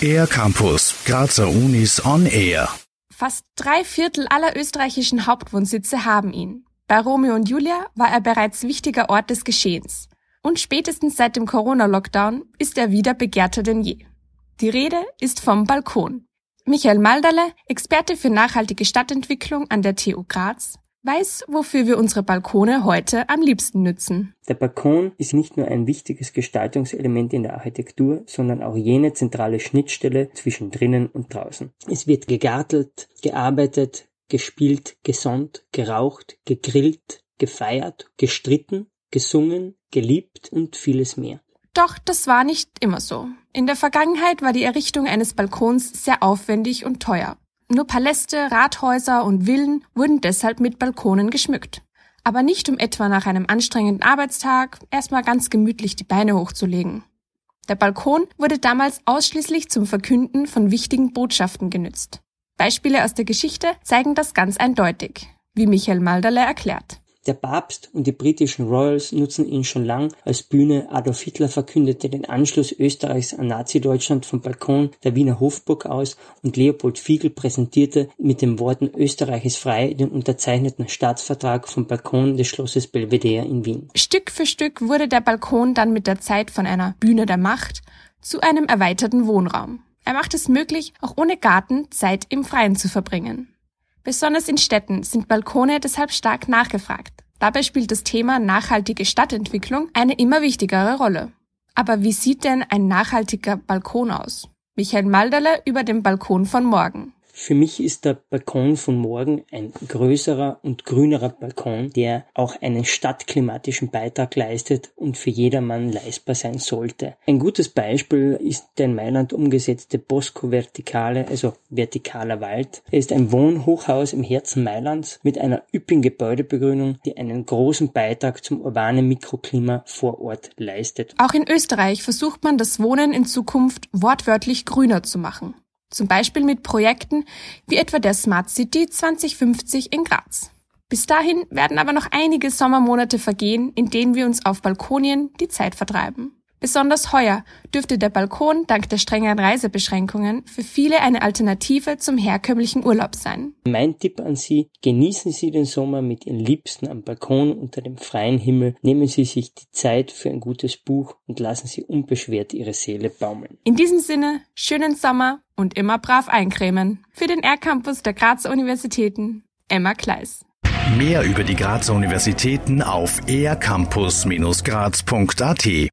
Air Campus, Grazer Unis on Air. Fast drei Viertel aller österreichischen Hauptwohnsitze haben ihn. Bei Romeo und Julia war er bereits wichtiger Ort des Geschehens. Und spätestens seit dem Corona-Lockdown ist er wieder begehrter denn je. Die Rede ist vom Balkon. Michael Malderle, Experte für nachhaltige Stadtentwicklung an der TU Graz, weiß, wofür wir unsere Balkone heute am liebsten nützen. Der Balkon ist nicht nur ein wichtiges Gestaltungselement in der Architektur, sondern auch jene zentrale Schnittstelle zwischen drinnen und draußen. Es wird gegartelt, gearbeitet, gespielt, gesonnt, geraucht, gegrillt, gefeiert, gestritten, gesungen, geliebt und vieles mehr. Doch das war nicht immer so. In der Vergangenheit war die Errichtung eines Balkons sehr aufwendig und teuer. Nur Paläste, Rathäuser und Villen wurden deshalb mit Balkonen geschmückt. Aber nicht um etwa nach einem anstrengenden Arbeitstag erstmal ganz gemütlich die Beine hochzulegen. Der Balkon wurde damals ausschließlich zum Verkünden von wichtigen Botschaften genützt. Beispiele aus der Geschichte zeigen das ganz eindeutig, wie Michael Malderle erklärt. Der Papst und die britischen Royals nutzen ihn schon lang als Bühne. Adolf Hitler verkündete den Anschluss Österreichs an Nazi-Deutschland vom Balkon der Wiener Hofburg aus und Leopold Fiegel präsentierte mit den Worten Österreich ist frei den unterzeichneten Staatsvertrag vom Balkon des Schlosses Belvedere in Wien. Stück für Stück wurde der Balkon dann mit der Zeit von einer Bühne der Macht zu einem erweiterten Wohnraum. Er macht es möglich, auch ohne Garten Zeit im Freien zu verbringen. Besonders in Städten sind Balkone deshalb stark nachgefragt. Dabei spielt das Thema nachhaltige Stadtentwicklung eine immer wichtigere Rolle. Aber wie sieht denn ein nachhaltiger Balkon aus? Michael Malderle über den Balkon von morgen. Für mich ist der Balkon von morgen ein größerer und grünerer Balkon, der auch einen stadtklimatischen Beitrag leistet und für jedermann leistbar sein sollte. Ein gutes Beispiel ist der in Mailand umgesetzte Bosco Verticale, also vertikaler Wald. Er ist ein Wohnhochhaus im Herzen Mailands mit einer üppigen Gebäudebegrünung, die einen großen Beitrag zum urbanen Mikroklima vor Ort leistet. Auch in Österreich versucht man das Wohnen in Zukunft wortwörtlich grüner zu machen. Zum Beispiel mit Projekten wie etwa der Smart City 2050 in Graz. Bis dahin werden aber noch einige Sommermonate vergehen, in denen wir uns auf Balkonien die Zeit vertreiben. Besonders heuer dürfte der Balkon dank der strengen Reisebeschränkungen für viele eine Alternative zum herkömmlichen Urlaub sein. Mein Tipp an Sie, genießen Sie den Sommer mit Ihren Liebsten am Balkon unter dem freien Himmel, nehmen Sie sich die Zeit für ein gutes Buch und lassen Sie unbeschwert Ihre Seele baumeln. In diesem Sinne, schönen Sommer und immer brav eincremen. Für den R-Campus der Grazer Universitäten, Emma Kleis. Mehr über die Grazer Universitäten auf ercampus-graz.at